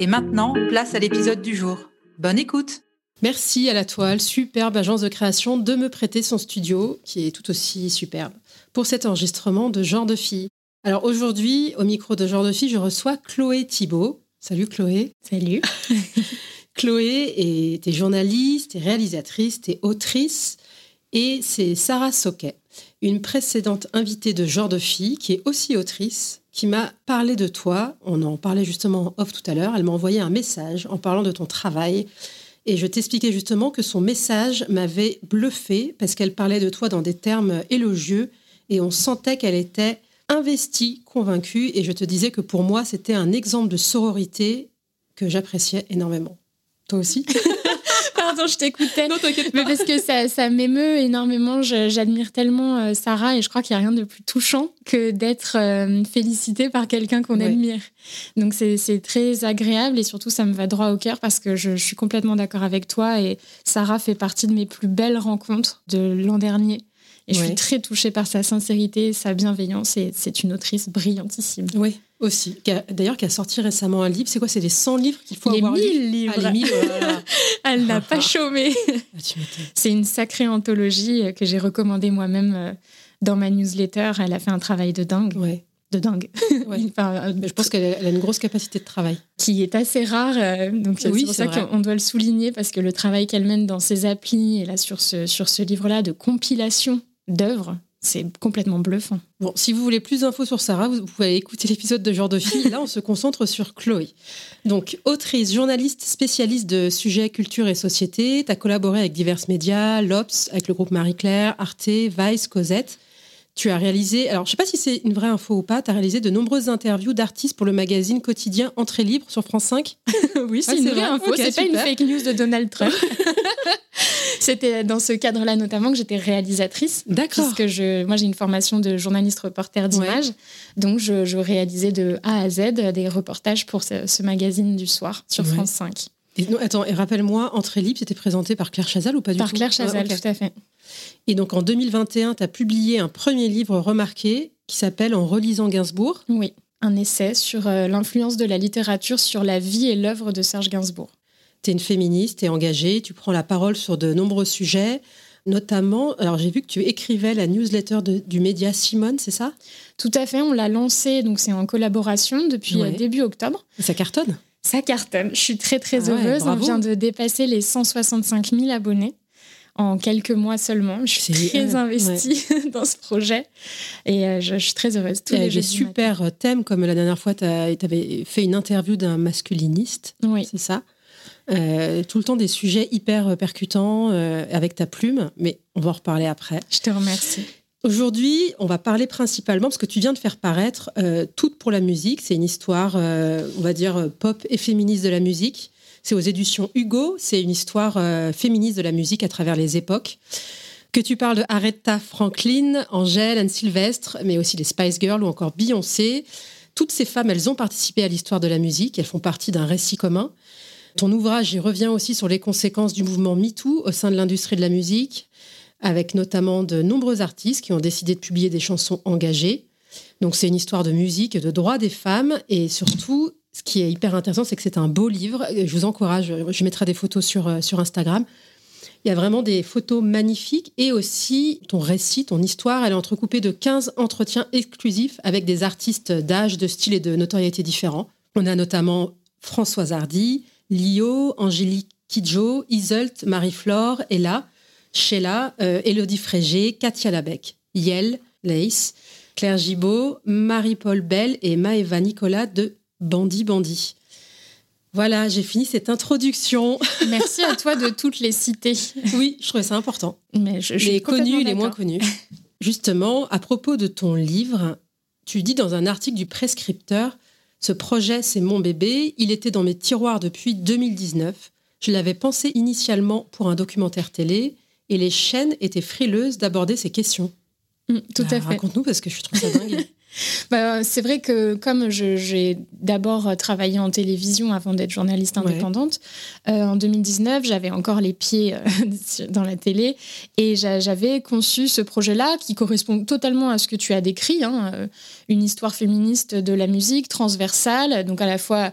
Et maintenant, place à l'épisode du jour. Bonne écoute Merci à la toile, superbe agence de création, de me prêter son studio, qui est tout aussi superbe, pour cet enregistrement de Genre de Fille. Alors aujourd'hui, au micro de Genre de Fille, je reçois Chloé Thibault. Salut Chloé. Salut. Chloé est, journaliste, est réalisatrice, est autrice, et c'est Sarah Soquet, une précédente invitée de Genre de Fille, qui est aussi autrice, qui m'a parlé de toi. On en parlait justement off tout à l'heure. Elle m'a envoyé un message en parlant de ton travail et je t'expliquais justement que son message m'avait bluffé parce qu'elle parlait de toi dans des termes élogieux et on sentait qu'elle était investie, convaincue. Et je te disais que pour moi, c'était un exemple de sororité que j'appréciais énormément. Toi aussi? Pardon, je t'écoutais. Non, t'inquiète pas. Mais parce que ça, ça m'émeut énormément. J'admire tellement euh, Sarah et je crois qu'il n'y a rien de plus touchant que d'être euh, félicité par quelqu'un qu'on Ouais. admire. Donc c'est c'est très agréable et surtout ça me va droit au cœur parce que je, je suis complètement d'accord avec toi et Sarah fait partie de mes plus belles rencontres de l'an dernier. Et je Ouais. suis très touchée par sa sincérité, sa bienveillance et c'est une autrice brillantissime. Oui, aussi. D'ailleurs, qui a sorti récemment un livre. C'est quoi C'est les 100 livres qu'il faut Les avoir 1000 lus livres. Ah, les 1000, voilà. Elle n'a pas chômé. Ah. C'est une sacrée anthologie euh, que j'ai recommandée moi-même euh, dans ma newsletter. Elle a fait un travail de dingue. Ouais. De dingue. Ouais. Enfin, euh, Mais je pense qu'elle a, une grosse capacité de travail. qui est assez rare. donc Oui, c'est pour ça qu'on doit le souligner parce que le travail qu'elle mène dans ses applis et là sur ce, sur ce livre-là de compilation d'œuvres, c'est complètement bluffant. Bon, si vous voulez plus d'infos sur Sarah, vous pouvez écouter l'épisode de Genre de Fille. Là, on se concentre sur Chloé. Donc, autrice, journaliste, spécialiste de sujets culture et société. Tu as collaboré avec divers médias, l'Obs, avec le groupe Marie-Claire, Arte, Vice, Cosette. Tu as réalisé, alors je sais pas si c'est une vraie info ou pas, tu as réalisé de nombreuses interviews d'artistes pour le magazine quotidien Entrée Libre sur France 5. oui, Ah, c'est une c'est vraie vrai info. Ok, c'est pas une fake news de Donald Trump. C'était dans ce cadre-là notamment que j'étais réalisatrice. D'accord. Puisque je, moi j'ai une formation de journaliste reporter d'image, donc je, je réalisais de A à Z des reportages pour ce, ce magazine du soir sur Ouais. France 5. Et, non, attends, et rappelle-moi, Entrée Libre, c'était présenté par Claire Chazal ou pas du Par tout Claire Chazal, Ah, tout à fait. Et donc en 2021, tu as publié un premier livre remarqué qui s'appelle En relisant Gainsbourg. Oui, un essai sur euh, l'influence de la littérature sur la vie et l'œuvre de Serge Gainsbourg. Tu es une féministe, tu es engagée, tu prends la parole sur de nombreux sujets, notamment, alors j'ai vu que tu écrivais la newsletter de- du média Simone, c'est ça? Tout à fait, on l'a lancé, donc c'est en collaboration depuis Ouais. euh, début octobre. Ça cartonne? Ça cartonne, je suis très très Ah ouais, heureuse. bravo. On vient de dépasser les 165 000 abonnés en quelques mois seulement. Je suis très euh, investie dans ce projet et euh, je, je suis très heureuse. Tous les des super euh, thèmes, comme la dernière fois, tu avais fait une interview d'un masculiniste, matin. Oui. c'est ça? Euh, tout le temps des sujets hyper percutants avec ta plume, mais on va en reparler après. Je te remercie. Aujourd'hui, on va parler principalement, parce que tu viens de faire paraître euh, Toutes pour la musique. C'est une histoire, euh, on va dire, euh, pop et féministe de la musique. C'est aux éditions Hugo. C'est une histoire euh, féministe de la musique à travers les époques. Que tu parles de Aretha Franklin, Angèle, Anne Sylvestre, mais aussi les Spice Girls ou encore Beyoncé. Toutes ces femmes, elles ont participé à l'histoire de la musique. Elles font partie d'un récit commun. Ton ouvrage y revient aussi sur les conséquences du mouvement MeToo au sein de l'industrie de la musique, avec notamment de nombreux artistes qui ont décidé de publier des chansons engagées. Donc c'est une histoire de musique, de droits des femmes, et surtout, ce qui est hyper intéressant, c'est que c'est un beau livre. Je vous encourage, je mettrai des photos sur, euh, sur Instagram. Il y a vraiment des photos magnifiques et aussi ton récit, ton histoire, elle est entrecoupée de 15 entretiens exclusifs avec des artistes d'âge, de style et de notoriété différents. On a notamment Françoise Hardy, Lio, Angélique Kidjo, Iselt, Marie-Flore, Ella, Sheila, euh, Elodie Frégé, Katia Labec, Yel, Lace, Claire Gibault, Marie-Paul Bell et Maëva Nicolas de Bandi Bandi. Voilà, j'ai fini cette introduction. Merci à toi de toutes les citer. Oui, je trouvais ça important. Mais je, je les connus, les moins connus. Justement, à propos de ton livre, tu dis dans un article du Prescripteur, ce projet, c'est mon bébé, il était dans mes tiroirs depuis 2019. Je l'avais pensé initialement pour un documentaire télé et les chaînes étaient frileuses d'aborder ces questions. Mm, tout Bah, à fait. Raconte-nous parce que je trouve ça dingue. Bah, c'est vrai que comme j'ai d'abord travaillé en télévision avant d'être journaliste Ouais. indépendante, euh, en 2019, j'avais encore les pieds euh, dans la télé et j'a- j'avais conçu ce projet-là qui correspond totalement à ce que tu as décrit, hein, euh, une histoire féministe de la musique transversale, donc à la fois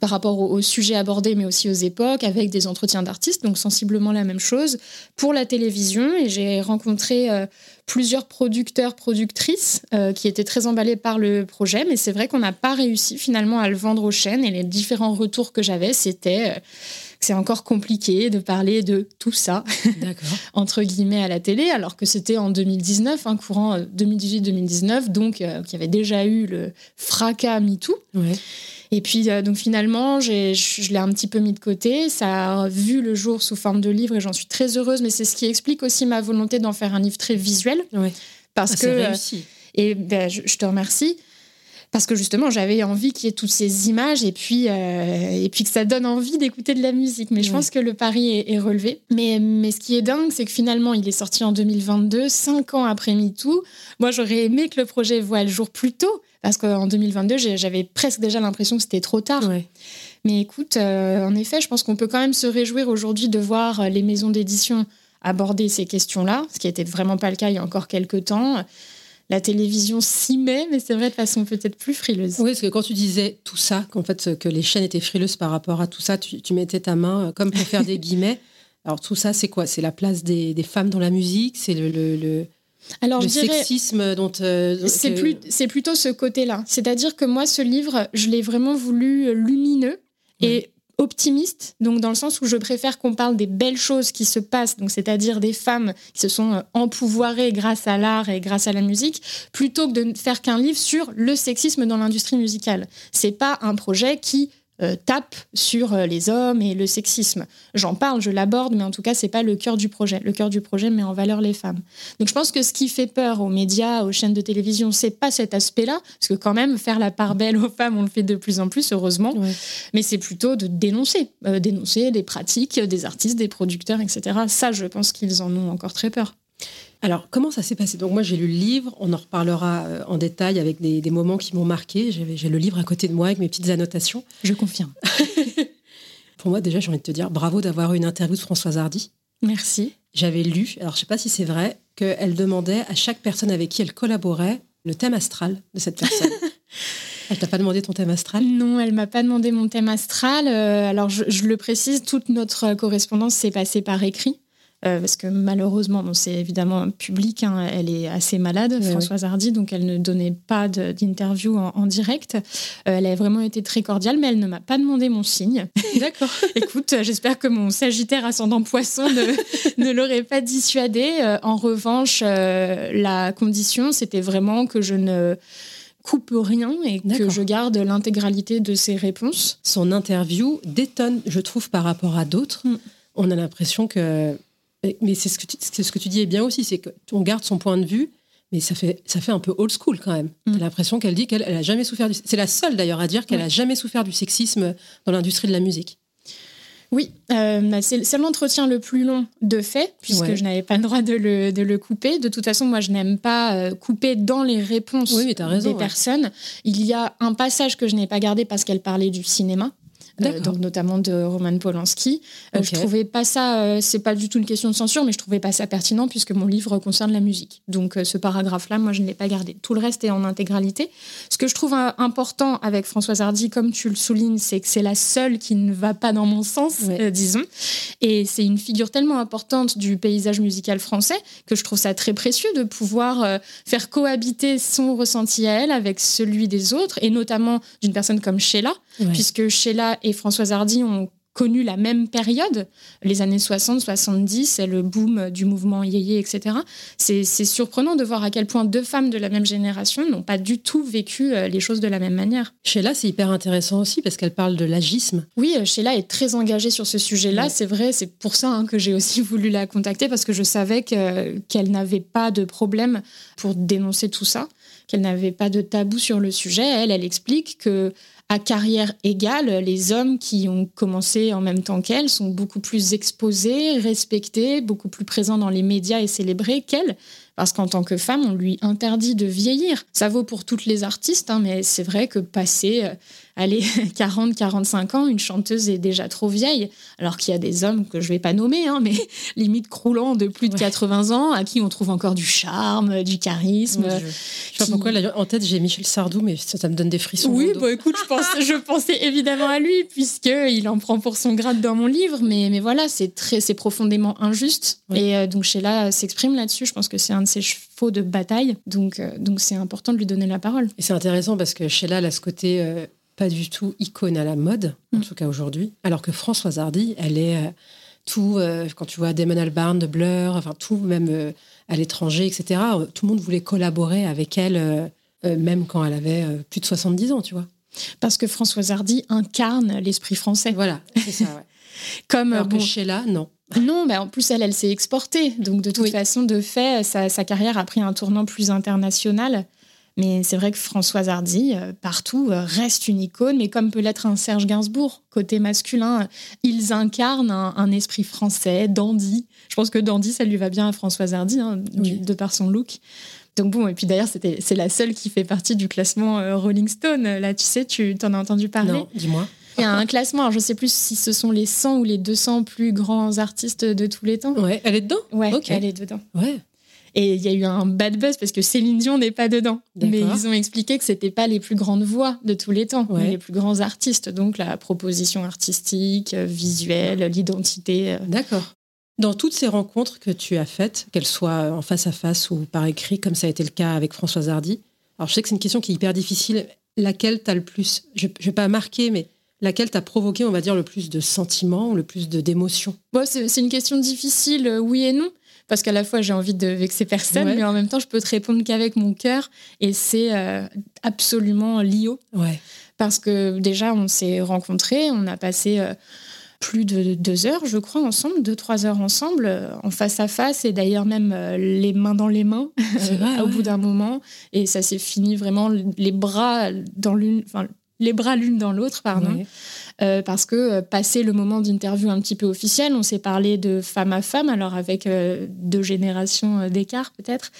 par rapport au, au sujet abordé, mais aussi aux époques, avec des entretiens d'artistes, donc sensiblement la même chose, pour la télévision. Et j'ai rencontré euh, plusieurs producteurs, productrices euh, qui étaient très emballés par le projet, mais c'est vrai qu'on n'a pas réussi finalement à le vendre aux chaînes. Et les différents retours que j'avais, c'était euh, que c'est encore compliqué de parler de tout ça, entre guillemets, à la télé, alors que c'était en 2019, un courant euh, 2018-2019, donc euh, qu'il y avait déjà eu le fracas MeToo. Ouais. Et puis, euh, donc finalement, je je l'ai un petit peu mis de côté. Ça a vu le jour sous forme de livre et j'en suis très heureuse. Mais c'est ce qui explique aussi ma volonté d'en faire un livre très visuel. Ouais. Parce Ah, que. c'est euh, réussi. et ben, je, je te remercie. Parce que justement, j'avais envie qu'il y ait toutes ces images et puis, euh, et puis que ça donne envie d'écouter de la musique. Mais je pense que le pari est, est relevé. Mais, mais ce qui est dingue, c'est que finalement, il est sorti en 2022, cinq ans après MeToo. Moi, j'aurais aimé que le projet voie le jour plus tôt. Parce qu'en 2022, j'ai- j'avais presque déjà l'impression que c'était trop tard. Ouais. Mais écoute, euh, en effet, je pense qu'on peut quand même se réjouir aujourd'hui de voir euh, les maisons d'édition aborder ces questions-là, ce qui n'était vraiment pas le cas il y a encore quelques temps. La télévision s'y met, mais c'est vrai de façon peut-être plus frileuse. Oui, parce que quand tu disais tout ça, qu'en fait, que les chaînes étaient frileuses par rapport à tout ça, tu, tu mettais ta main euh, comme pour faire des guillemets. Alors tout ça, c'est quoi? C'est la place des, des femmes dans la musique? C'est le, le, le- Alors le je dirais, sexisme dont... euh, c'est que- plus, c'est plutôt ce côté-là. C'est-à-dire que moi, ce livre, je l'ai vraiment voulu euh, lumineux et optimiste, donc dans le sens où je préfère qu'on parle des belles choses qui se passent, donc c'est-à-dire des femmes qui se sont euh, empouvoirées grâce à l'art et grâce à la musique, plutôt que de ne faire qu'un livre sur le sexisme dans l'industrie musicale. C'est pas un projet qui euh, tape sur euh, les hommes et le sexisme. J'en parle, je l'aborde, mais en tout cas, c'est pas le cœur du projet. Le cœur du projet met en valeur les femmes. Donc je pense que ce qui fait peur aux médias, aux chaînes de télévision, c'est pas cet aspect-là, parce que quand même faire la part belle aux femmes, on le fait de plus en plus, heureusement. Ouais. Mais c'est plutôt de dénoncer, euh, dénoncer des pratiques des artistes, des producteurs, etc. Ça, je pense qu'ils en ont encore très peur. Alors, comment ça s'est passé? Donc moi, j'ai lu le livre, on en reparlera euh, en détail avec des, des moments qui m'ont marqué. J'ai le livre à côté de moi avec mes petites annotations. Je confirme. Pour moi, déjà, j'ai envie de te dire bravo d'avoir eu une interview de Françoise Hardy. Merci. J'avais lu, alors je sais pas si c'est vrai, qu'elle demandait à chaque personne avec qui elle collaborait le thème astral de cette personne. elle t'a pas demandé ton thème astral? Non, elle m'a pas demandé mon thème astral. Euh, alors, je, je le précise, toute notre correspondance s'est passée par écrit. Euh, parce que malheureusement, bon, c'est évidemment public, hein, elle est assez malade, Oui, Françoise Hardy, donc elle ne donnait pas d'interview en, en direct. Euh, elle a vraiment été très cordiale, mais elle ne m'a pas demandé mon signe. D'accord. Écoute, j'espère que mon Sagittaire ascendant poisson ne, ne l'aurait pas dissuadé. Euh, en revanche, la condition, c'était vraiment que je ne coupe rien et que je garde l'intégralité de ses réponses. Son interview détonne, je trouve, par rapport à d'autres. Mm. On a l'impression que. Mais c'est ce, que tu- ce que tu dis est bien aussi, c'est qu'on garde son point de vue, mais ça fait, ça fait un peu old school quand même. Mm. T'as l'impression qu'elle dit qu'elle elle a jamais souffert du. C'est la seule d'ailleurs à dire qu'elle Ouais. a jamais souffert du sexisme dans l'industrie de la musique. Oui, euh, c'est c'est l'entretien le plus long de fait, puisque Ouais. je n'avais pas le droit de le, de le couper. De toute façon, moi, je n'aime pas euh, couper dans les réponses Oui, raison, des ouais. personnes. Il y a un passage que je n'ai pas gardé parce qu'elle parlait du cinéma. Euh, donc notamment de Roman Polanski. Euh, Je trouvais pas ça, euh, c'est pas du tout une question de censure, mais je trouvais pas ça pertinent puisque mon livre concerne la musique. Donc ce paragraphe-là, moi, je ne l'ai pas gardé. Tout le reste est en intégralité. Ce que je trouve important avec Françoise Hardy, comme tu le soulignes, c'est que c'est la seule qui ne va pas dans mon sens, disons. Et c'est une figure tellement importante du paysage musical français que je trouve ça très précieux de pouvoir faire cohabiter son ressenti à elle avec celui des autres, et notamment d'une personne comme Sheila, puisque Sheila et Françoise Hardy ont connu la même période, les années 60, 70, c'est le boom du mouvement yéyé, etc. C'est surprenant de voir à quel point deux femmes de la même génération n'ont pas du tout vécu euh, les choses de la même manière. Sheila, c'est hyper intéressant aussi parce qu'elle parle de l'agisme. Oui, euh, Sheila est très engagée sur ce sujet-là, c'est vrai, c'est pour ça hein, que j'ai aussi voulu la contacter parce que je savais qu'elle n'avait pas de problème pour dénoncer tout ça qu'elle n'avait pas de tabou sur le sujet. Elle, elle explique que à carrière égale, les hommes qui ont commencé en même temps qu'elle sont beaucoup plus exposés, respectés, beaucoup plus présents dans les médias et célébrés qu'elle parce qu'en tant que femme, on lui interdit de vieillir. Ça vaut pour toutes les artistes, hein, mais c'est vrai que passer, euh, allez, 40, 45 ans, une chanteuse est déjà trop vieille, alors qu'il y a des hommes que je vais pas nommer, hein, mais limite croulant de plus de 80 ans, à qui on trouve encore du charme, du charisme. je, sais pas pourquoi, en tête, j'ai Michel Sardou, mais ça, me donne des frissons. Oui, bah écoute, je, pense, je pensais évidemment à lui, puisqu'il en prend pour son grade dans mon livre, mais, mais voilà, c'est très, c'est profondément injuste. Et euh, donc Sheila s'exprime là-dessus, je pense que c'est un de ses chevaux de bataille. Donc, euh, donc c'est important de lui donner la parole. Et c'est intéressant parce que Sheila elle a ce côté euh, pas du tout icône à la mode, en mm. tout cas aujourd'hui, alors que Françoise Hardy, elle est euh, tout, quand tu vois Damon Albarn de Blur, enfin tout, même à l'étranger, etc., tout le monde voulait collaborer avec elle, même quand elle avait plus de 70 ans, tu vois. Parce que Françoise Hardy incarne l'esprit français. Voilà, c'est ça, ouais. Comme alors que Sheila, non. Non, mais en plus, elle, elle s'est exportée. Donc, de toute façon, de fait, sa, carrière a pris un tournant plus international. Mais c'est vrai que Françoise Hardy, euh, partout, euh, reste une icône, mais comme peut l'être un Serge Gainsbourg, côté masculin, ils incarnent un, esprit français, dandy. Je pense que dandy, ça lui va bien à Françoise Hardy, hein, de par son look. Donc bon, et puis d'ailleurs, c'est la seule qui fait partie du classement euh, Rolling Stone. Là, tu sais, tu t'en as entendu parler? Non, dis-moi. Il y a un classement, je ne sais plus si ce sont les 100 ou les 200 plus grands artistes de tous les temps. Ouais, elle est dedans? Ouais, elle est dedans. Ouais. Et il y a eu un bad buzz parce que Céline Dion n'est pas dedans. Mais ils ont expliqué que c'était pas les plus grandes voix de tous les temps, mais les plus grands artistes. Donc la proposition artistique, euh, visuelle, l'identité. Euh. D'accord. Dans toutes ces rencontres que tu as faites, qu'elles soient en face à face ou par écrit, comme ça a été le cas avec Françoise Hardy, alors je sais que c'est une question qui est hyper difficile. Laquelle t'as le plus, je ne vais pas marquer, mais laquelle t'a provoqué, on va dire, le plus de sentiments, le plus d'émotions? Bon, C'est une question difficile, euh, oui et non. Parce qu'à la fois, j'ai envie de vexer personne, mais en même temps, je peux te répondre qu'avec mon cœur. Et c'est euh, absolument Lio. Ouais. Parce que déjà, on s'est rencontrés, on a passé euh, plus de deux heures, je crois, ensemble, deux, trois heures ensemble, en face à face, et d'ailleurs même les mains dans les mains au bout d'un moment. Et ça s'est fini vraiment les bras dans l'une, les bras l'une dans l'autre, pardon. Euh, parce que euh, passé le moment d'interview un petit peu officiel, on s'est parlé de femme à femme, alors avec euh, deux générations d'écart peut-être,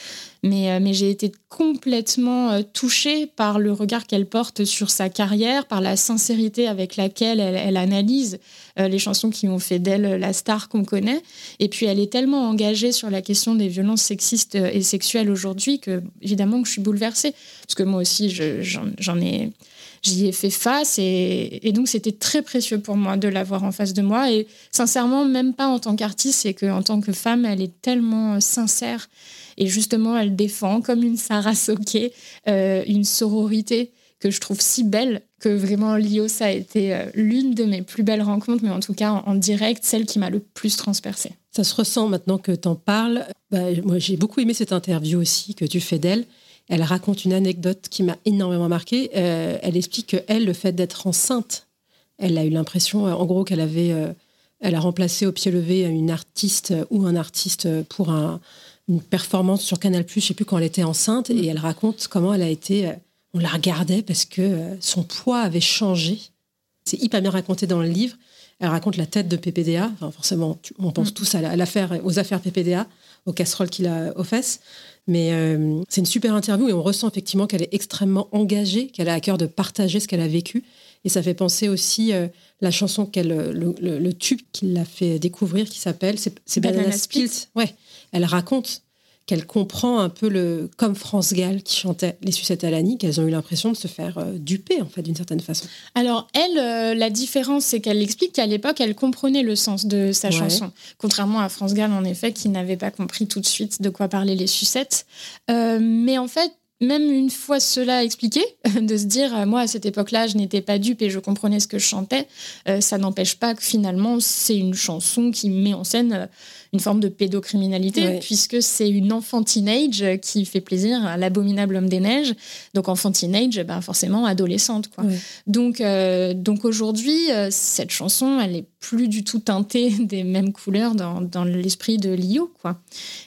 mais, mais j'ai été complètement touchée par le regard qu'elle porte sur sa carrière, par la sincérité avec laquelle elle, elle analyse les chansons qui ont fait d'elle la star qu'on connaît. Et puis elle est tellement engagée sur la question des violences sexistes et sexuelles aujourd'hui que évidemment que je suis bouleversée, parce que moi aussi j'en ai j'y ai fait face et, donc c'était très précieux pour moi de l'avoir en face de moi et sincèrement même pas en tant qu'artiste c'est qu'en tant que femme elle est tellement sincère et justement elle défend comme une Sarah Soké euh, une sororité que je trouve si belle que vraiment Lio ça a été euh, l'une de mes plus belles rencontres mais en tout cas en, direct celle qui m'a le plus transpercée. Ça se ressent maintenant que tu en parles. Bah, moi j'ai beaucoup aimé cette interview aussi que tu fais d'elle elle raconte une anecdote qui m'a énormément marquée. Euh, elle explique que elle, le fait d'être enceinte, elle a eu l'impression, euh, en gros, qu'elle avait, euh, elle a remplacé au pied levé une artiste ou un artiste pour une performance sur Canal+. Je sais plus quand elle était enceinte, et elle raconte comment elle a été. on la regardait parce que son poids avait changé. C'est hyper bien raconté dans le livre. Elle raconte la tête de PPDA. Enfin, forcément, on pense mm. tous à l'affaire, aux affaires PPDA, aux casseroles qu'il a aux fesses. Mais euh, c'est une super interview et on ressent effectivement qu'elle est extrêmement engagée, qu'elle a à cœur de partager ce qu'elle a vécu Et ça fait penser aussi euh, la chanson qu'elle, le, le, tube qui l'a fait découvrir, qui s'appelle c'est, Banana, Split. Ouais, elle raconte qu'elle comprend un peu le comme France Gall qui chantait les sucettes à l'année, qu'elles ont eu l'impression de se faire euh, duper en fait d'une certaine façon. Alors elle, euh, la différence c'est qu'elle explique qu'à l'époque elle comprenait le sens de sa chanson, contrairement à France Gall en effet qui n'avait pas compris tout de suite de quoi parlaient les sucettes. mais en fait même une fois cela expliqué, de se dire, euh, moi, à cette époque-là, je n'étais pas dupe et je comprenais ce que je chantais, euh, ça n'empêche pas que finalement, c'est une chanson qui met en scène euh, une forme de pédocriminalité, puisque c'est une enfant teenage qui fait plaisir à l'abominable homme des neiges. Donc enfant teenage, ben forcément adolescente. Quoi. Donc, donc aujourd'hui, cette chanson, elle est plus du tout teintée des mêmes couleurs dans, dans l'esprit de Lio. Quoi.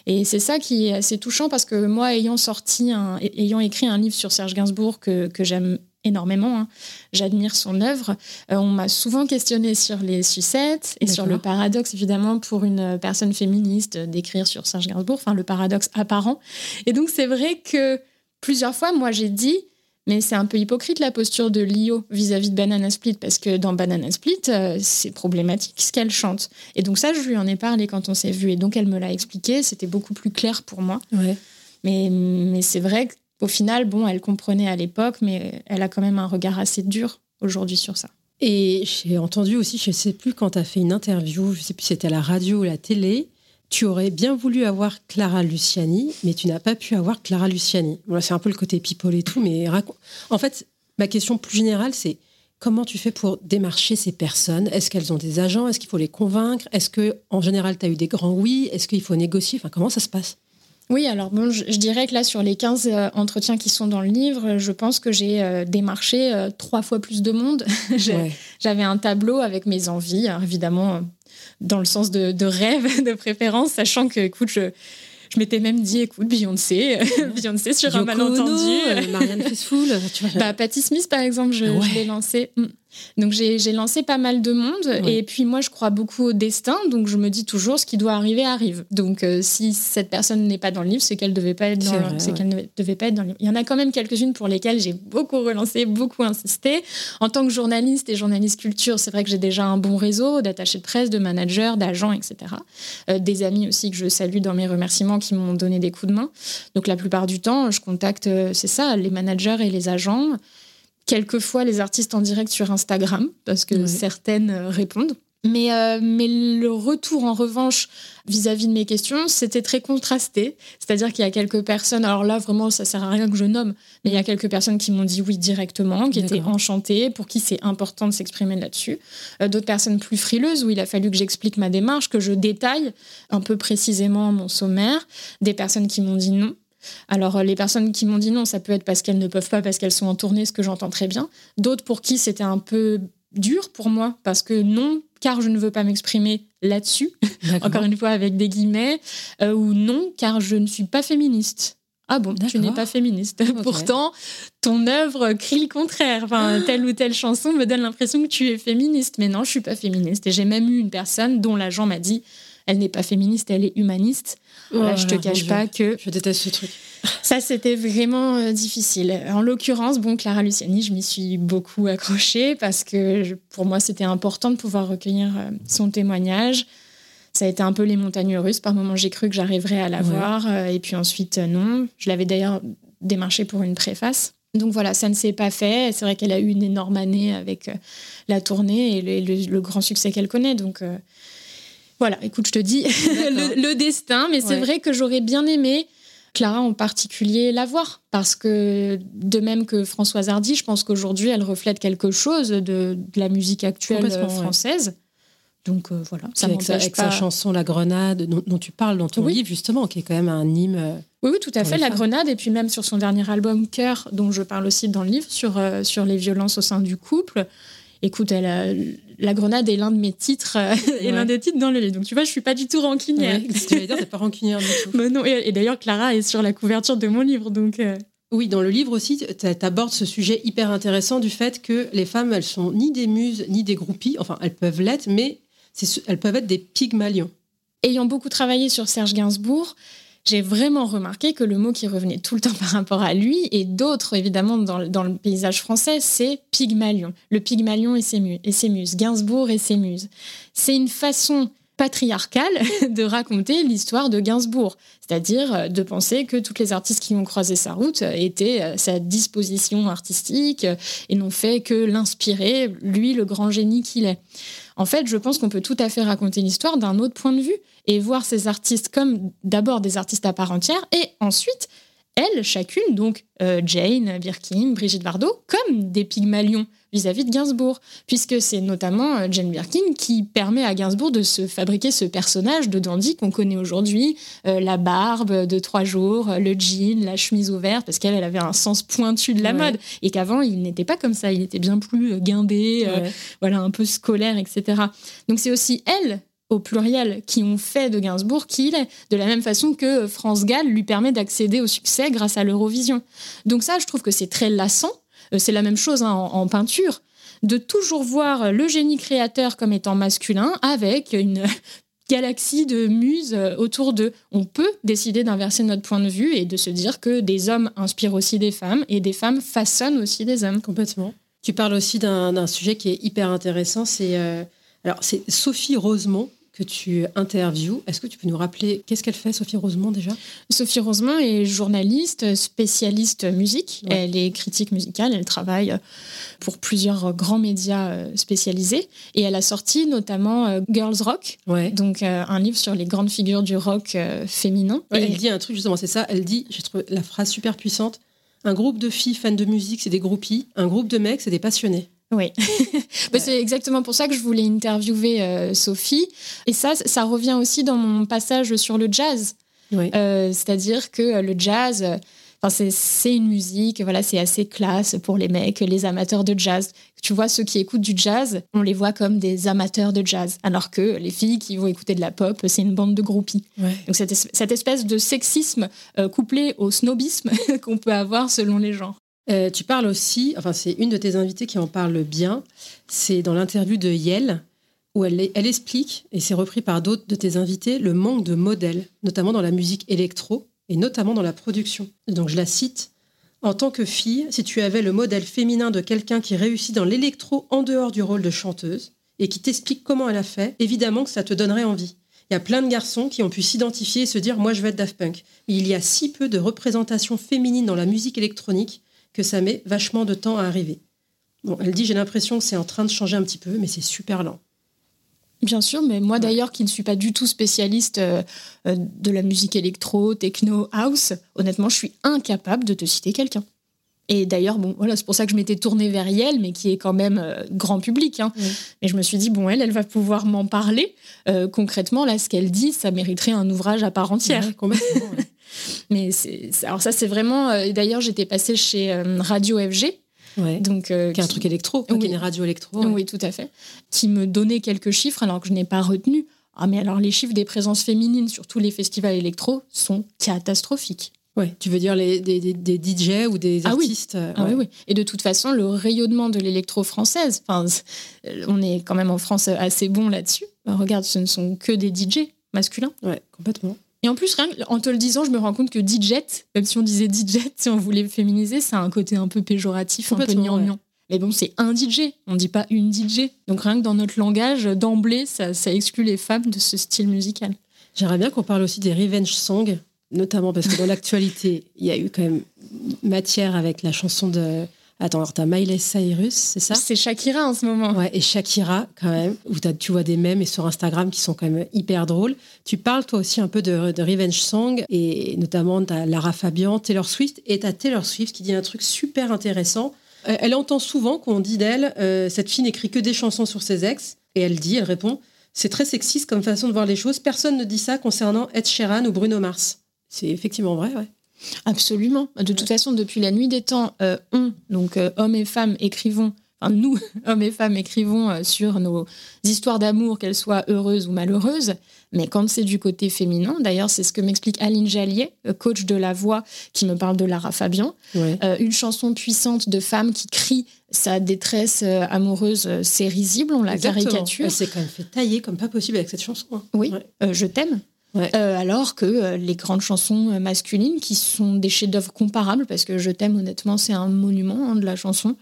Et c'est ça qui est assez touchant, parce que moi, ayant sorti un, ayant écrit un livre sur Serge Gainsbourg que, que j'aime énormément, hein, j'admire son œuvre, euh, on m'a souvent questionné sur les sucettes et sur le paradoxe, évidemment, pour une personne féministe d'écrire sur Serge Gainsbourg, enfin le paradoxe apparent. Et donc c'est vrai que plusieurs fois, moi j'ai dit, mais c'est un peu hypocrite la posture de Lio vis-à-vis de Banana Split, parce que dans Banana Split, euh, c'est problématique ce qu'elle chante. Et donc ça, je lui en ai parlé quand on s'est vu, et donc elle me l'a expliqué, c'était beaucoup plus clair pour moi. Ouais. Mais, mais c'est vrai qu'au final, bon, elle comprenait à l'époque, mais elle a quand même un regard assez dur aujourd'hui sur ça. Et j'ai entendu aussi, je ne sais plus quand tu as fait une interview, je ne sais plus si c'était à la radio ou à la télé, tu aurais bien voulu avoir Clara Luciani, mais tu n'as pas pu avoir Clara Luciani. Voilà, c'est un peu le côté people et tout, mais en fait, ma question plus générale, c'est comment tu fais pour démarcher ces personnes? Est-ce qu'elles ont des agents? Est-ce qu'il faut les convaincre? Est-ce que en général, tu as eu des grands oui? Est-ce qu'il faut négocier? Enfin, comment ça se passe? Oui, alors bon, je, dirais que là, sur les 15 euh, entretiens qui sont dans le livre, je pense que j'ai euh, démarché euh, trois fois plus de monde. J'avais un tableau avec mes envies, évidemment, dans le sens de, de, rêve, de préférence, sachant que, écoute, je, je m'étais même dit, écoute, Beyoncé, Beyoncé sur un malentendu. Marianne Faithfull. Tu vois. Bah, Patti Smith, par exemple, je, je l'ai lancé. Mm. Donc j'ai lancé pas mal de monde et puis moi je crois beaucoup au destin donc je me dis toujours ce qui doit arriver arrive. Donc euh, si cette personne n'est pas dans le livre c'est qu'elle devait pas être dans c'est qu'elle ne devait pas être dans le livre. Il y en a quand même quelques-unes pour lesquelles j'ai beaucoup relancé, beaucoup insisté. En tant que journaliste et journaliste culture, c'est vrai que j'ai déjà un bon réseau d'attachés de presse, de managers, d'agents, etc. Euh, des amis aussi que je salue dans mes remerciements qui m'ont donné des coups de main. Donc la plupart du temps je contacte euh, c'est ça les managers et les agents quelquefois les artistes en direct sur Instagram, parce que certaines euh, répondent. Mais, euh, mais le retour, en revanche, vis-à-vis de mes questions, c'était très contrasté. C'est-à-dire qu'il y a quelques personnes, alors là, vraiment, ça sert à rien que je nomme, mais il y a quelques personnes qui m'ont dit oui directement, qui étaient enchantées, pour qui c'est important de s'exprimer là-dessus. Euh, d'autres personnes plus frileuses, où il a fallu que j'explique ma démarche, que je détaille un peu précisément mon sommaire. Des personnes qui m'ont dit non, alors, euh, les personnes qui m'ont dit non, ça peut être parce qu'elles ne peuvent pas, parce qu'elles sont en tournée, ce que j'entends très bien. D'autres pour qui c'était un peu dur pour moi, parce que non, car je ne veux pas m'exprimer là-dessus, encore une fois avec des guillemets, euh, ou non, car je ne suis pas féministe. Ah bon, tu n'es pas féministe. Pourtant, ton œuvre crie le contraire. Enfin, telle ou telle chanson me donne l'impression que tu es féministe. Mais non, je suis pas féministe. Et j'ai même eu une personne dont l'agent m'a dit elle n'est pas féministe, elle est humaniste. Je ne je te cache pas que. Je déteste ce truc. Ça, c'était vraiment euh, difficile. En l'occurrence, bon, Clara Luciani, je m'y suis beaucoup accrochée parce que pour moi, c'était important de pouvoir recueillir euh, son témoignage. Ça a été un peu les montagnes russes. Par moments, j'ai cru que j'arriverais à la voir. Euh, et puis ensuite, non. Je l'avais d'ailleurs démarché pour une préface. Donc voilà, ça ne s'est pas fait. C'est vrai qu'elle a eu une énorme année avec la tournée et le, grand succès qu'elle connaît. Donc voilà, écoute, je te dis le, destin, mais c'est vrai que j'aurais bien aimé Clara en particulier la voir, parce que de même que Françoise Hardy, je pense qu'aujourd'hui elle reflète quelque chose de, la musique actuelle française. Donc euh, voilà, ça avec, sa, avec sa chanson La Grenade, dont, tu parles dans ton livre justement, qui est quand même un hymne. Euh, oui, oui, tout à fait, La Grenade, et puis même sur son dernier album Cœur, dont je parle aussi dans le livre, sur, euh, sur les violences au sein du couple. Écoute, elle La Grenade est l'un de mes titres et l'un des titres dans le livre. Donc tu vois, je suis pas du tout rancunière. Ouais, ce que dire, c'est pas rancunière du tout. non, et, d'ailleurs, Clara est sur la couverture de mon livre, donc. Oui, dans le livre aussi, tu abordes ce sujet hyper intéressant du fait que les femmes, elles sont ni des muses, ni des groupies. Enfin, elles peuvent l'être, mais elles peuvent être des pygmalions. Ayant beaucoup travaillé sur Serge Gainsbourg, j'ai vraiment remarqué que le mot qui revenait tout le temps par rapport à lui et d'autres évidemment dans, le paysage français, c'est Pygmalion. Le Pygmalion et ses, mu et ses muses, Gainsbourg et ses muses. C'est une façon patriarcale de raconter l'histoire de Gainsbourg, c'est-à-dire euh, de penser que toutes les artistes qui ont croisé sa route étaient à sa disposition artistique et n'ont fait que l'inspirer, lui, le grand génie qu'il est. En fait, je pense qu'on peut tout à fait raconter l'histoire d'un autre point de vue et voir ces artistes comme d'abord des artistes à part entière et ensuite elles, chacune, donc euh, Jane, Birkin, Brigitte Bardot, comme des Pygmalions vis-à-vis de Gainsbourg, puisque c'est notamment euh, Jane Birkin qui permet à Gainsbourg de se fabriquer ce personnage de dandy qu'on connaît aujourd'hui, euh, la barbe de trois jours, le jean, la chemise ouverte, parce qu'elle avait un sens pointu de la mode, et qu'avant il n'était pas comme ça, il était bien plus guindé, voilà, un peu scolaire, etc. Donc c'est aussi elle au pluriel qui ont fait de Gainsbourg qui il est, de la même façon que France Gall lui permet d'accéder au succès grâce à l'Eurovision. Donc ça, je trouve que c'est très lassant. Euh, c'est la même chose hein, en, peinture, de toujours voir le génie créateur comme étant masculin avec une galaxie de muses euh, autour d'eux. On peut décider d'inverser notre point de vue et de se dire que des hommes inspirent aussi des femmes et des femmes façonnent aussi des hommes. Complètement. Tu parles aussi d'un sujet qui est hyper intéressant, c'est euh, alors c'est Sophie Rosemont que tu interviews. Est-ce que tu peux nous rappeler qu'est-ce qu'elle fait, Sophie Rosemont, déjà? Sophie Rosemont est journaliste, spécialiste musique. Elle est critique musicale. Elle travaille pour plusieurs grands médias euh, spécialisés. Et elle a sorti notamment euh, Girls Rock, donc euh, un livre sur les grandes figures du rock féminin. et elle dit un truc, justement, c'est ça. Elle dit, j'ai trouvé la phrase super puissante un groupe de filles fans de musique, c'est des groupies. Un groupe de mecs, c'est des passionnés. Oui, bah, c'est exactement pour ça que je voulais interviewer euh, Sophie. Et ça, ça revient aussi dans mon passage sur le jazz. Euh, c'est-à-dire que euh, le jazz, c'est une musique, voilà, c'est assez classe pour les mecs, les amateurs de jazz. Tu vois, ceux qui écoutent du jazz, on les voit comme des amateurs de jazz, alors que les filles qui vont écouter de la pop, c'est une bande de groupies. Donc cette, espèce de sexisme couplé au snobisme qu'on peut avoir selon les gens. Euh, tu parles aussi, enfin c'est une de tes invitées qui en parle bien, c'est dans l'interview de Yel, où elle, elle explique, et c'est repris par d'autres de tes invités, le manque de modèles, notamment dans la musique électro et notamment dans la production. Donc je la cite, en tant que fille, si tu avais le modèle féminin de quelqu'un qui réussit dans l'électro en dehors du rôle de chanteuse et qui t'explique comment elle a fait, évidemment que ça te donnerait envie. Il y a plein de garçons qui ont pu s'identifier et se dire moi je veux être Daft Punk. Mais il y a si peu de représentation féminine dans la musique électronique que ça met vachement de temps à arriver. Bon, elle dit j'ai l'impression que c'est en train de changer un petit peu, mais c'est super lent. Bien sûr, mais moi d'ailleurs qui ne suis pas du tout spécialiste euh, euh, de la musique électro, techno, house, honnêtement, je suis incapable de te citer quelqu'un. Et d'ailleurs, bon, voilà, c'est pour ça que je m'étais tournée vers Yel, mais qui est quand même euh, grand public. Hein. Mais je me suis dit, bon, elle, elle va pouvoir m'en parler. concrètement, là, ce qu'elle dit, ça mériterait un ouvrage à part entière. Mais alors ça, c'est vraiment. Euh, d'ailleurs, j'étais passée chez euh, Radio FG. Donc, euh, qui est un truc électro, qui est une radio électro. Oui, tout à fait. Qui me donnait quelques chiffres alors que je n'ai pas retenu. Ah, mais alors les chiffres des présences féminines sur tous les festivals électro sont catastrophiques. Ouais, tu veux dire les, des, des, DJ ou des artistes ah, oui. ah oui, oui. Et de toute façon, le rayonnement de l'électro française, on est quand même en France assez bon là-dessus. Regarde, ce ne sont que des DJ masculins. Ouais, complètement. Et en plus, rien, en te le disant, je me rends compte que DJ, même si on disait DJ, si on voulait féminiser, ça a un côté un peu péjoratif, un peu gnangnan. Mais bon, c'est un DJ, on dit pas une DJ. Donc rien que dans notre langage, d'emblée, ça, exclut les femmes de ce style musical. J'aimerais bien qu'on parle aussi des revenge songs, notamment parce que dans l'actualité, il y a eu quand même matière avec la chanson de Attends, alors t'as Miley Cyrus, c'est ça? C'est Shakira en ce moment. Ouais, et Shakira, quand même, où tu vois des mèmes et sur Instagram qui sont quand même hyper drôles. Tu parles toi aussi un peu de, Revenge Song, et notamment t'as Lara Fabian, Taylor Swift, et t'as Taylor Swift qui dit un truc super intéressant. Elle entend souvent qu'on dit d'elle, euh, cette fille n'écrit que des chansons sur ses ex, et elle dit, elle répond, c'est très sexiste comme façon de voir les choses, personne ne dit ça concernant Ed Sheeran ou Bruno Mars. C'est effectivement vrai, ouais. Absolument. De toute façon, depuis la nuit des temps, euh, on, donc euh, hommes et femmes, écrivons, enfin nous, hommes et femmes, écrivons euh, sur nos histoires d'amour, qu'elles soient heureuses ou malheureuses. Mais quand c'est du côté féminin, d'ailleurs, c'est ce que m'explique Aline Jallier, coach de la voix, qui me parle de Lara Fabian. une chanson puissante de femme qui crie sa détresse amoureuse, c'est risible, on la caricature. S'est quand même fait tailler comme pas possible avec cette chanson. Hein. Oui, je t'aime. Euh, alors que euh, les grandes chansons euh, masculines, qui sont des chefs-d'œuvre comparables, parce que Je t'aime, honnêtement, c'est un monument hein, de la chanson.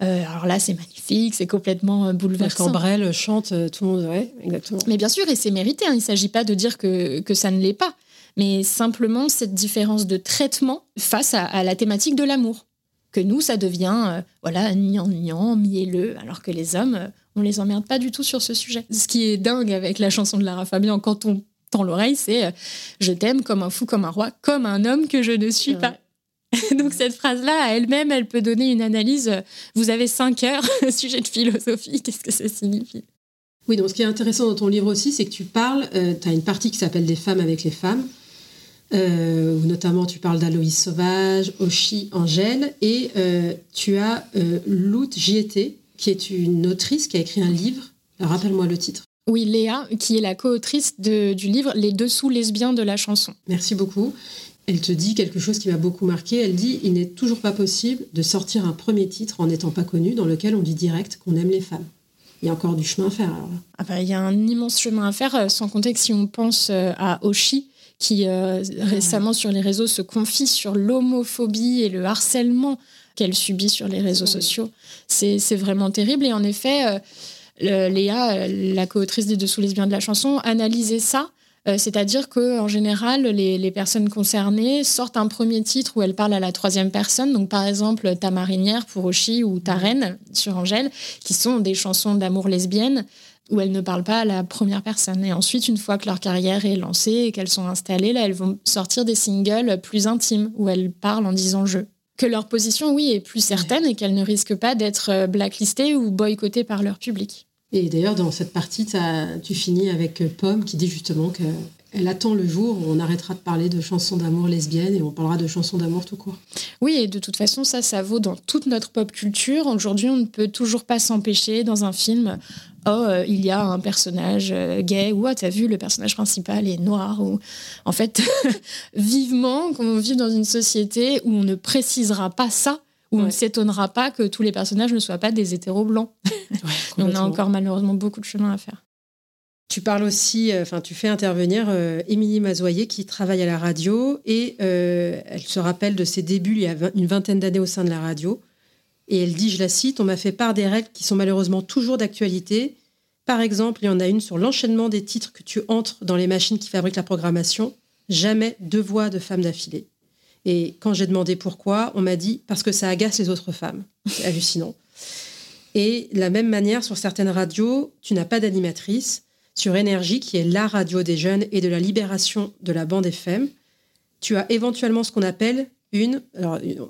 alors là, c'est magnifique, c'est complètement bouleversant. Quand Brel chante, tout le monde, ouais, exactement. Mais bien sûr, et c'est mérité. Hein, il ne s'agit pas de dire que, que ça ne l'est pas, mais simplement cette différence de traitement face à, la thématique de l'amour. Que nous, ça devient, voilà, nian mielleux, alors que les hommes, on les emmerde pas du tout sur ce sujet. Ce qui est dingue avec la chanson de Lara Fabian, quand on dans l'oreille, c'est euh, je t'aime comme un fou, comme un roi, comme un homme que je ne suis pas. Donc cette phrase-là, à elle-même, elle peut donner une analyse. Euh, vous avez cinq heures, sujet de philosophie, qu'est-ce que ça signifie? Oui, donc ce qui est intéressant dans ton livre aussi, c'est que tu parles, euh, tu as une partie qui s'appelle Des femmes avec les femmes, où notamment tu parles d'Aloïse Sauvage, Oshi, Angèle, et tu as Lout Jiete, qui est une autrice qui a écrit un livre. Rappelle-moi le titre. Oui, Léa, qui est la co-autrice du livre Les dessous lesbiens de la chanson. Merci beaucoup. Elle te dit quelque chose qui m'a beaucoup marqué. Elle dit Il n'est toujours pas possible de sortir un premier titre en n'étant pas connu dans lequel on dit direct qu'on aime les femmes. Il y a encore du chemin à faire alors ah bah, il y a un immense chemin à faire, euh, sans compter que si on pense euh, à Oshi, qui euh, ah récemment sur les réseaux se confie sur l'homophobie et le harcèlement qu'elle subit sur les réseaux sociaux, c'est vraiment terrible. Et en effet, Léa, la co-autrice des Dessous lesbiens de la chanson, analysait ça. Euh, c'est-à-dire qu'en général, les, personnes concernées sortent un premier titre où elles parlent à la troisième personne. Donc, par exemple, Ta marinière pour Oshi ou Ta reine sur Angèle, qui sont des chansons d'amour lesbienne où elles ne parlent pas à la première personne. Et ensuite, une fois que leur carrière est lancée et qu'elles sont installées, là, elles vont sortir des singles plus intimes où elles parlent en disant je que leur position, oui, est plus certaine et qu'elles ne risquent pas d'être euh, blacklistées ou boycottées par leur public. Et d'ailleurs, dans cette partie, tu finis avec Pomme qui dit justement qu'elle attend le jour où on arrêtera de parler de chansons d'amour lesbiennes et on parlera de chansons d'amour tout court. Oui, et de toute façon, ça, ça vaut dans toute notre pop culture. Aujourd'hui, on ne peut toujours pas s'empêcher dans un film. Oh, euh, il y a un personnage euh, gay, ou oh, t'as vu, le personnage principal est noir. Ou... En fait, vivement qu'on vive dans une société où on ne précisera pas ça, où on ne s'étonnera pas que tous les personnages ne soient pas des hétéros blancs. on a encore malheureusement beaucoup de chemin à faire. Tu parles aussi, euh, enfin, tu fais intervenir euh, Émilie Mazoyer qui travaille à la radio et euh, elle se rappelle de ses débuts il y a une vingtaine d'années au sein de la radio. Et elle dit, je la cite, on m'a fait part des règles qui sont malheureusement toujours d'actualité. Par exemple, il y en a une sur l'enchaînement des titres que tu entres dans les machines qui fabriquent la programmation. Jamais deux voix de femmes d'affilée. Et quand j'ai demandé pourquoi, on m'a dit parce que ça agace les autres femmes. C'est hallucinant. Et de la même manière, sur certaines radios, tu n'as pas d'animatrice. Sur Énergie, qui est la radio des jeunes et de la libération de la bande FM, tu as éventuellement ce qu'on appelle une,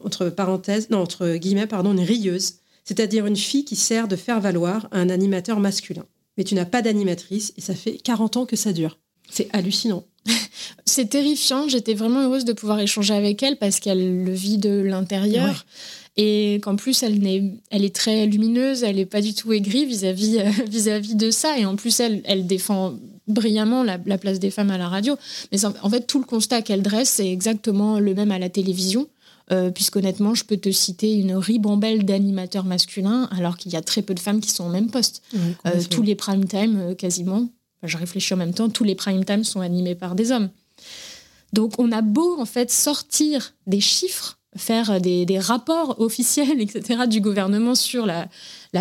entre parenthèses, non, entre guillemets, pardon, une rieuse, c'est-à-dire une fille qui sert de faire valoir à un animateur masculin. Mais tu n'as pas d'animatrice et ça fait 40 ans que ça dure. C'est hallucinant. C'est terrifiant. J'étais vraiment heureuse de pouvoir échanger avec elle parce qu'elle le vit de l'intérieur. Et qu'en plus, elle est, elle est très lumineuse, elle n'est pas du tout aigrie vis-à-vis euh, vis-à-vis de ça. Et en plus, elle, elle défend brillamment la, place des femmes à la radio. Mais en fait, tout le constat qu'elle dresse, c'est exactement le même à la télévision. Euh, puisqu'honnêtement, je peux te citer une ribambelle d'animateurs masculins, alors qu'il y a très peu de femmes qui sont au même poste. Euh, tous les prime time, euh, quasiment, je réfléchis en même temps, tous les prime time sont animés par des hommes. Donc on a beau en fait sortir des chiffres, faire des, rapports officiels, etc. du gouvernement sur la,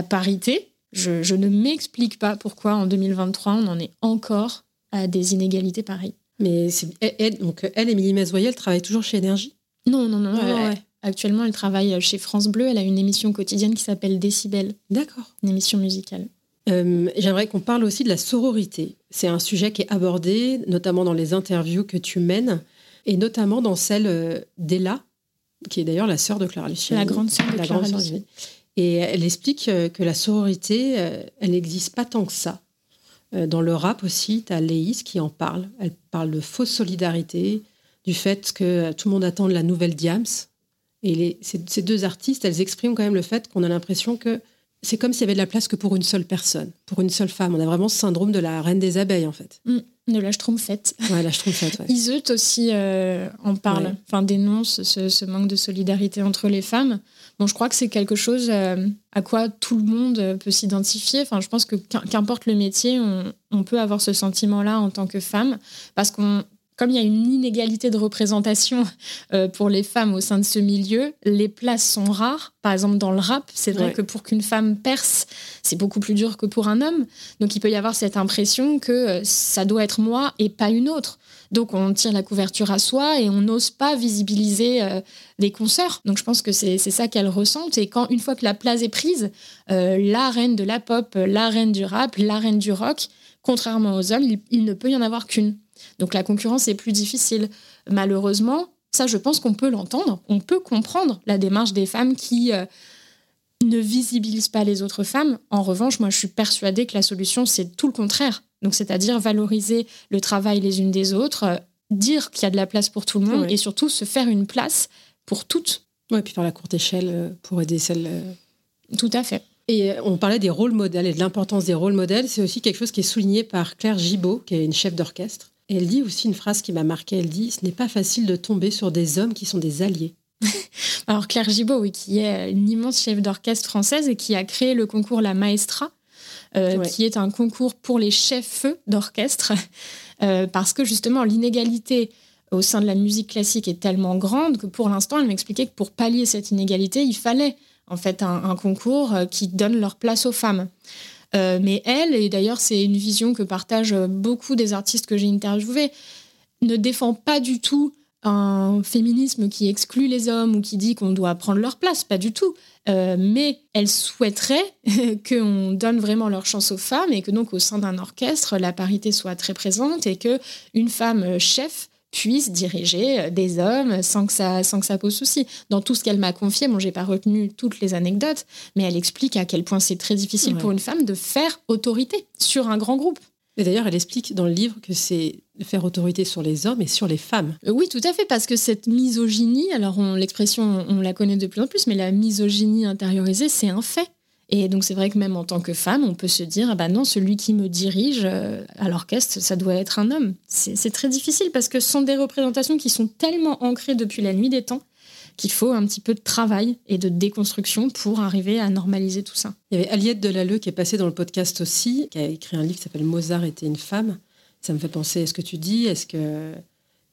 parité, je, ne m'explique pas pourquoi en 2023 on en est encore à des inégalités pareilles. Mais elle, donc elle, Émilie Mazoyer, elle travaille toujours chez Énergie? Non, non, non. Actuellement, elle travaille chez France Bleu. Elle a une émission quotidienne qui s'appelle Décibel. D'accord. Une émission musicale. Euh, j'aimerais qu'on parle aussi de la sororité. C'est un sujet qui est abordé, notamment dans les interviews que tu mènes, et notamment dans celle euh, d'Ella, qui est d'ailleurs la sœur de Clara Luciani. La grande sœur de Clara Luciani. Et elle explique euh, que la sororité, elle n'existe pas tant que ça. Dans le rap aussi, tu as Léis qui en parle. Elle parle de fausse solidarité, du fait que tout le monde attend de la nouvelle Diams. Et ces deux artistes, elles expriment quand même le fait qu'on a l'impression que c'est comme s'il y avait de la place que pour une seule personne, pour une seule femme. On a vraiment ce syndrome de la reine des abeilles, en fait. Mm. de la Schtroumpfette. Ouais, la Schtroumpfette. Ouais. Iseut aussi euh, en parle, enfin dénonce ce, manque de solidarité entre les femmes. Bon, je crois que c'est quelque chose euh, à quoi tout le monde peut s'identifier. Enfin, je pense que qu'importe le métier, on, on, peut avoir ce sentiment-là en tant que femme, parce qu'on comme il y a une inégalité de représentation euh, pour les femmes au sein de ce milieu, les places sont rares. Par exemple, dans le rap, c'est vrai que pour qu'une femme perce, c'est beaucoup plus dur que pour un homme. Donc il peut y avoir cette impression que euh, ça doit être moi et pas une autre. Donc on tire la couverture à soi et on n'ose pas visibiliser euh, des consoeurs. Donc je pense que c'est ça qu'elle ressent. Et quand une fois que la place est prise, la reine de la pop, la reine du rap, la reine du rock, contrairement aux hommes, il ne peut y en avoir qu'une. Donc la concurrence est plus difficile. Malheureusement, ça, je pense qu'on peut l'entendre, on peut comprendre la démarche des femmes qui euh, ne visibilisent pas les autres femmes. En revanche, moi, je suis persuadée que la solution, c'est tout le contraire. Donc, c'est-à-dire valoriser le travail les unes des autres, euh, dire qu'il y a de la place pour tout le monde et surtout se faire une place pour toutes. Oui, puis faire la courte échelle euh, pour aider celles. Tout à fait. Et on parlait des rôles modèles et de l'importance des rôles modèles. C'est aussi quelque chose qui est souligné par Claire Gibault, qui est une chef d'orchestre, elle dit aussi une phrase qui m'a marquée. Elle dit Ce n'est pas facile de tomber sur des hommes qui sont des alliés. Alors Claire Gibault, oui, qui est une immense chef d'orchestre française et qui a créé le concours La Maestra, euh, qui est un concours pour les chefs d'orchestre, euh, parce que justement l'inégalité au sein de la musique classique est tellement grande que pour l'instant, elle m'expliquait que pour pallier cette inégalité, il fallait en fait un concours euh, qui donne leur place aux femmes. Euh, mais elle, et d'ailleurs c'est une vision que partagent beaucoup des artistes que j'ai interviewés, ne défend pas du tout un féminisme qui exclut les hommes ou qui dit qu'on doit prendre leur place, pas du tout. Euh, mais elle souhaiterait qu'on donne vraiment leur chance aux femmes et que donc au sein d'un orchestre, la parité soit très présente et que une femme chef puisse diriger euh, des hommes sans que ça, sans que ça pose souci. Dans tout ce qu'elle m'a confié, bon, j'ai pas retenu toutes les anecdotes, mais elle explique à quel point c'est très difficile pour une femme de faire autorité sur un grand groupe. Et d'ailleurs, elle explique dans le livre que c'est faire autorité sur les hommes et sur les femmes. Euh, oui, tout à fait, parce que cette misogynie, alors l'expression, on la connaît de plus en plus, mais la misogynie intériorisée, c'est un fait. Et donc c'est vrai que même en tant que femme, on peut se dire, ah bah non, celui qui me dirige euh, à l'orchestre, ça doit être un homme. C'est très difficile parce que ce sont des représentations qui sont tellement ancrées depuis la nuit des temps qu'il faut un petit peu de travail et de déconstruction pour arriver à normaliser tout ça. Il y avait Aliette Delalleux qui est passée dans le podcast aussi, qui a écrit un livre qui s'appelle Mozart était une femme. Ça me fait penser à ce que tu dis. Est-ce que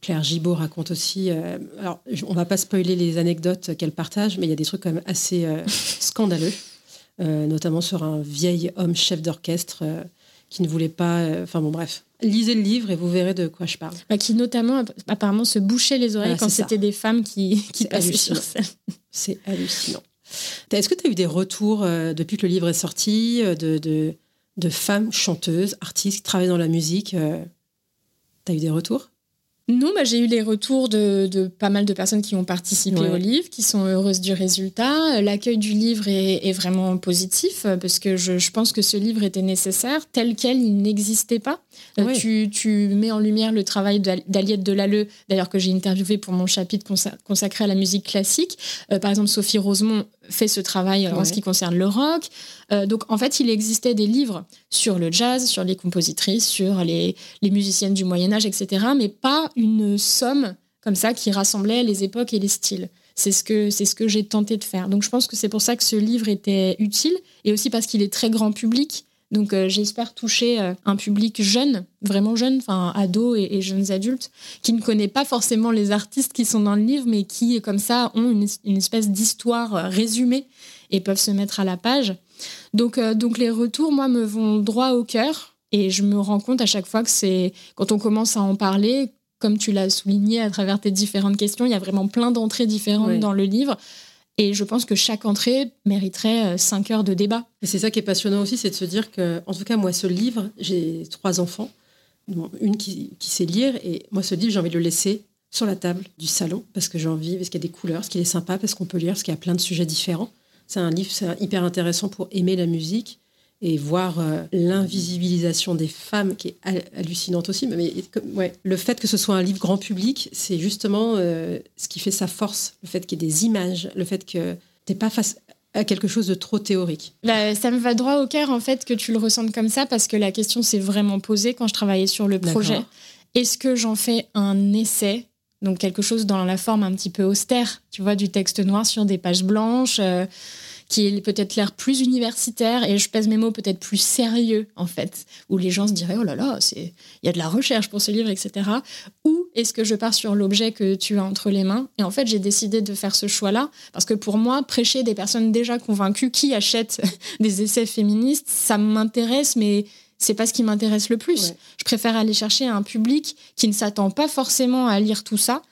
Claire Gibault raconte aussi. Euh, alors, on va pas spoiler les anecdotes qu'elle partage, mais il y a des trucs quand même assez euh, scandaleux. Euh, notamment sur un vieil homme chef d'orchestre euh, qui ne voulait pas. Euh, enfin bon, bref. Lisez le livre et vous verrez de quoi je parle. Bah, qui notamment, apparemment, se bouchait les oreilles quand c'était des femmes qui, qui passaient sur scène. C'est hallucinant. Est-ce que tu as eu des retours depuis que le livre est sorti de, de, de femmes chanteuses, artistes qui travaillent dans la musique Tu as eu des retours? Non, bah, j'ai eu les retours de, pas mal de personnes qui ont participé au livre, qui sont heureuses du résultat. L'accueil du livre est, vraiment positif parce que je, pense que ce livre était nécessaire. Tel quel, il n'existait pas. Euh, tu, mets en lumière le travail d'Aliette Delalleux, d'ailleurs que j'ai interviewé pour mon chapitre consacré à la musique classique. Euh, par exemple, Sophie Rosemont fait ce travail en ce qui concerne le rock. Euh, donc en fait, il existait des livres sur le jazz, sur les compositrices, sur les, les musiciennes du Moyen Âge, etc. Mais pas une somme comme ça qui rassemblait les époques et les styles. C'est ce que c'est ce que j'ai tenté de faire. Donc je pense que c'est pour ça que ce livre était utile et aussi parce qu'il est très grand public. Donc euh, j'espère toucher euh, un public jeune, vraiment jeune, enfin ados et, jeunes adultes, qui ne connaît pas forcément les artistes qui sont dans le livre, mais qui comme ça ont une, une espèce d'histoire résumée et peuvent se mettre à la page. Donc, euh, donc les retours, moi, me vont droit au cœur. Et je me rends compte à chaque fois que c'est quand on commence à en parler, comme tu l'as souligné à travers tes différentes questions, il y a vraiment plein d'entrées différentes dans le livre. Et je pense que chaque entrée mériterait euh, cinq heures de débat. Et c'est ça qui est passionnant aussi, c'est de se dire que, en tout cas, moi, ce livre, j'ai trois enfants, une qui, qui, sait lire, et moi, ce livre, j'ai envie de le laisser sur la table du salon, parce que j'ai envie, parce qu'il y a des couleurs, parce qu'il est sympa, parce qu'on peut lire, parce qu'il y a plein de sujets différents. C'est un livre hyper intéressant pour aimer la musique et voir euh, l'invisibilisation des femmes qui est hallucinante aussi. Mais, ouais, le fait que ce soit un livre grand public, c'est justement euh, ce qui fait sa force. Le fait qu'il y ait des images, le fait que t'es pas face à quelque chose de trop théorique. Bah, ça me va droit au cœur en fait que tu le ressentes comme ça parce que la question s'est vraiment posée quand je travaillais sur le projet. Est-ce que j'en fais un essai donc quelque chose dans la forme un petit peu austère, tu vois, du texte noir sur des pages blanches, euh, qui est peut-être l'air plus universitaire et je pèse mes mots peut-être plus sérieux en fait, où les gens se diraient oh là là, c'est il y a de la recherche pour ce livre, etc. Ou est-ce que je pars sur l'objet que tu as entre les mains? Et en fait, j'ai décidé de faire ce choix-là parce que pour moi, prêcher des personnes déjà convaincues qui achètent des essais féministes, ça m'intéresse, mais c'est pas ce qui m'intéresse le plus. Je préfère aller chercher un public qui ne s'attend pas forcément à lire tout ça.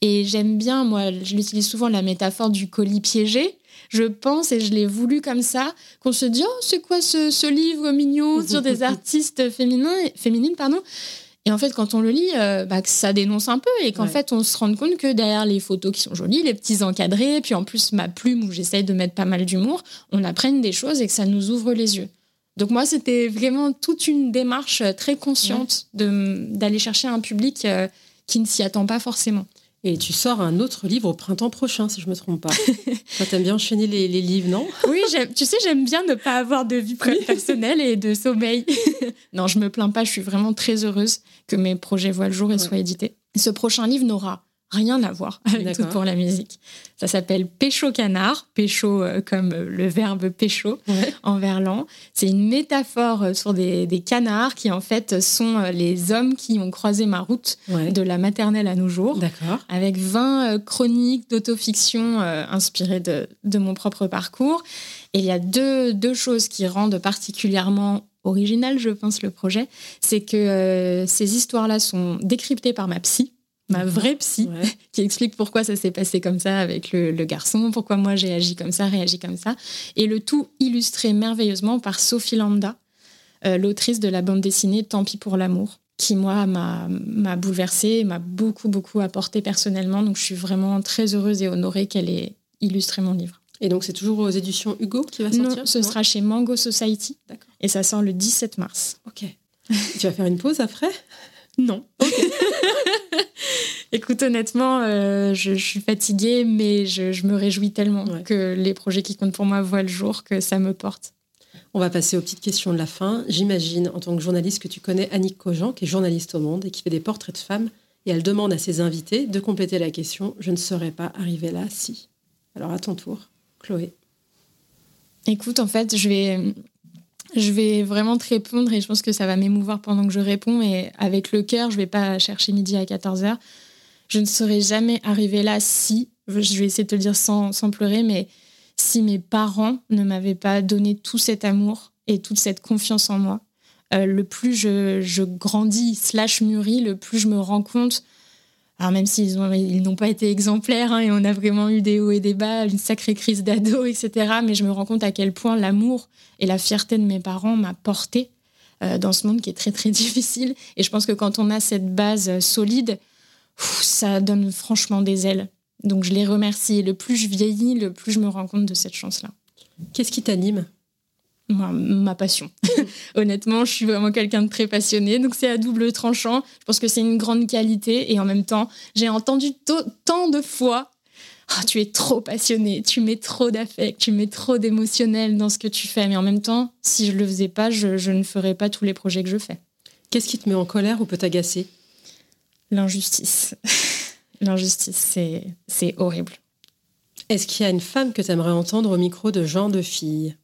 Et j'aime bien, moi, je l'utilise souvent, la métaphore du colis piégé. Je pense, et je l'ai voulu comme ça, qu'on se dit, oh, c'est quoi ce, livre mignon sur des artistes féminins, féminines, pardon. Et en fait, quand on le lit, euh, bah, ça dénonce un peu et qu'en fait, on se rend compte que derrière les photos qui sont jolies, les petits encadrés, puis en plus ma plume où j'essaye de mettre pas mal d'humour, on apprenne des choses et que ça nous ouvre les yeux. Donc moi, c'était vraiment toute une démarche euh, très consciente d'aller chercher un public euh, qui ne s'y attend pas forcément. Et tu sors un autre livre au printemps prochain, si je ne me trompe pas. tu aimes bien enchaîner les, livres, non? Oui, tu sais, j'aime bien ne pas avoir de vie personnelle et de sommeil. non, je me plains pas, je suis vraiment très heureuse que mes projets voient le jour et soient édités. Ce prochain livre n'aura rien à voir avec tout pour la musique. Ça s'appelle Pécho Canard, pécho euh, comme euh, le verbe pécho en verlan. C'est une métaphore euh, sur des, canards qui en fait sont les hommes qui ont croisé ma route de la maternelle à nos jours. Avec 20 chroniques d'autofiction inspirées de, de, mon propre parcours. Et il y a deux, deux choses qui rendent particulièrement original, je pense, le projet. C'est que ces histoires-là sont décryptées par ma psy ma vraie psy, qui explique pourquoi ça s'est passé comme ça avec le, garçon, pourquoi moi j'ai agi comme ça, réagi comme ça. Et le tout illustré merveilleusement par Sophie Lambda, euh, l'autrice de la bande dessinée Tant pis pour l'amour, qui moi m'a bouleversée, m'a beaucoup, beaucoup apporté personnellement. Donc je suis vraiment très heureuse et honorée qu'elle ait illustré mon livre. Et donc c'est toujours aux éditions Hugo qui va sortir Non, ce sera chez Mango Society. Et ça sort le 17 mars. Ok. tu vas faire une pause après? Non. Écoute, honnêtement, euh, je, suis fatiguée, mais je, me réjouis tellement que les projets qui comptent pour moi voient le jour, que ça me porte. On va passer aux petites questions de la fin. J'imagine, en tant que journaliste, que tu connais Annick Cogent, qui est journaliste au Monde et qui fait des portraits de femmes. Et elle demande à ses invités de compléter la question Je ne serais pas arrivée là si. Alors, à ton tour, Chloé. Écoute, en fait, je vais, je vais vraiment te répondre et je pense que ça va m'émouvoir pendant que je réponds. Et avec le cœur, je vais pas chercher midi à 14h. Je ne serais jamais arrivée là si, je vais essayer de te le dire sans, pleurer, mais si mes parents ne m'avaient pas donné tout cet amour et toute cette confiance en moi. Euh, le plus je, je, grandis, slash mûris, le plus je me rends compte même s'ils ils n'ont pas été exemplaires hein, et on a vraiment eu des hauts et des bas, une sacrée crise d'ado, etc. Mais je me rends compte à quel point l'amour et la fierté de mes parents m'a porté euh, dans ce monde qui est très très difficile. Et je pense que quand on a cette base euh, solide, ça donne franchement des ailes. Donc je les remercie. le plus je vieillis, le plus je me rends compte de cette chance-là. Qu'est-ce qui t'anime? Ma, passion. Honnêtement, je suis vraiment quelqu'un de très passionné, donc c'est à double tranchant. Je pense que c'est une grande qualité et en même temps, j'ai entendu tant de fois ah, tu es trop passionné, tu mets trop d'affect, tu mets trop d'émotionnel dans ce que tu fais. Mais en même temps, si je le faisais pas, je, je ne ferais pas tous les projets que je fais. Qu'est-ce qui te met en colère ou peut t'agacer? L'injustice. L'injustice, c'est horrible. Est-ce qu'il y a une femme que tu aimerais entendre au micro de genre de fille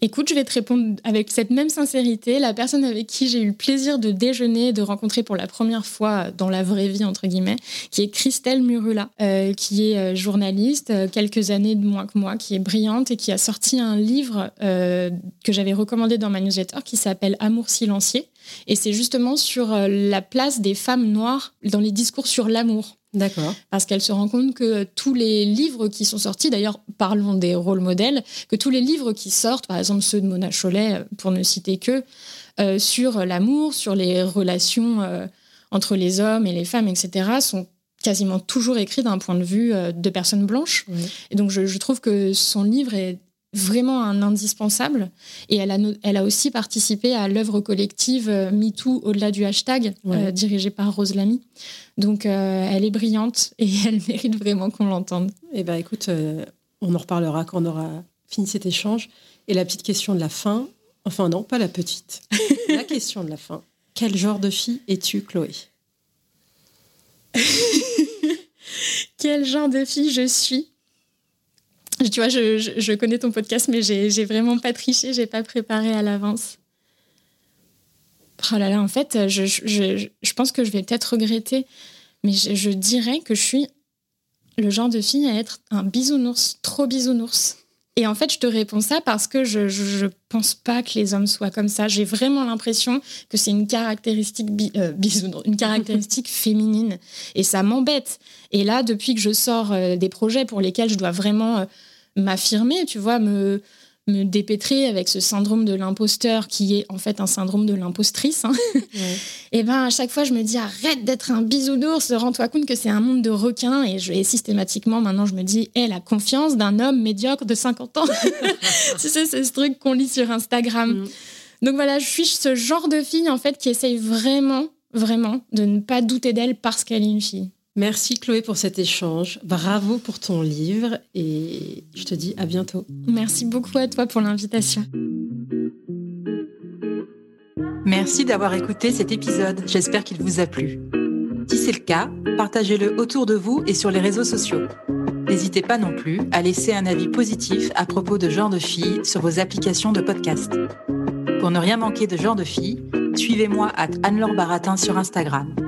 Écoute, je vais te répondre avec cette même sincérité. La personne avec qui j'ai eu le plaisir de déjeuner, de rencontrer pour la première fois dans la vraie vie, entre guillemets, qui est Christelle Murula, euh, qui est euh, journaliste, euh, quelques années de moins que moi, qui est brillante et qui a sorti un livre que j'avais recommandé dans ma newsletter qui s'appelle Amour silencieux. Et c'est justement sur la place des femmes noires dans les discours sur l'amour. D'accord. Parce qu'elle se rend compte que tous les livres qui sont sortis, d'ailleurs, parlons des rôles modèles, que tous les livres qui sortent, par exemple ceux de Mona Chollet, pour ne citer que, euh, sur l'amour, sur les relations euh, entre les hommes et les femmes, etc., sont quasiment toujours écrits d'un point de vue euh, de personnes blanches. Et donc, je, trouve que son livre est vraiment un indispensable. Et elle a, elle a aussi participé à l'œuvre collective MeToo au-delà du hashtag, dirigée par Rose Lamy. Donc, euh, elle est brillante et elle mérite vraiment qu'on l'entende. Eh bien, écoute, euh, on en reparlera quand on aura fini cet échange. Et la petite question de la fin, enfin non, pas la petite, la question de la fin. Quel genre de fille es-tu, Chloé? Quel genre de fille je suis? Tu vois, je, connais ton podcast, mais j'ai vraiment pas triché, j'ai pas préparé à l'avance. Oh là là, en fait, je, je, pense que je vais peut-être regretter, mais je, dirais que je suis le genre de fille à être un bisounours, trop bisounours. Et en fait, je te réponds ça parce que je ne pense pas que les hommes soient comme ça. J'ai vraiment l'impression que c'est une caractéristique, euh, une caractéristique féminine. Et ça m'embête. Et là, depuis que je sors euh, des projets pour lesquels je dois vraiment euh, m'affirmer, tu vois, me, me dépêtrer avec ce syndrome de l'imposteur qui est en fait un syndrome de l'impostrice. Hein. Et ben à chaque fois je me dis arrête d'être un bisounours, rends-toi compte que c'est un monde de requins et je systématiquement maintenant je me dis hé la confiance d'un homme médiocre de 50 ans. tu sais c'est ce truc qu'on lit sur Instagram. Mm. Donc voilà, je suis ce genre de fille en fait qui essaye vraiment vraiment de ne pas douter d'elle parce qu'elle est une fille. Merci Chloé pour cet échange. Bravo pour ton livre et je te dis à bientôt. Merci beaucoup à toi pour l'invitation. Merci d'avoir écouté cet épisode. J'espère qu'il vous a plu. Si c'est le cas, partagez-le autour de vous et sur les réseaux sociaux. N'hésitez pas non plus à laisser un avis positif à propos de Genre de Filles sur vos applications de podcast. Pour ne rien manquer de Genre de Filles, suivez-moi à Anne-Laure Baratin sur Instagram.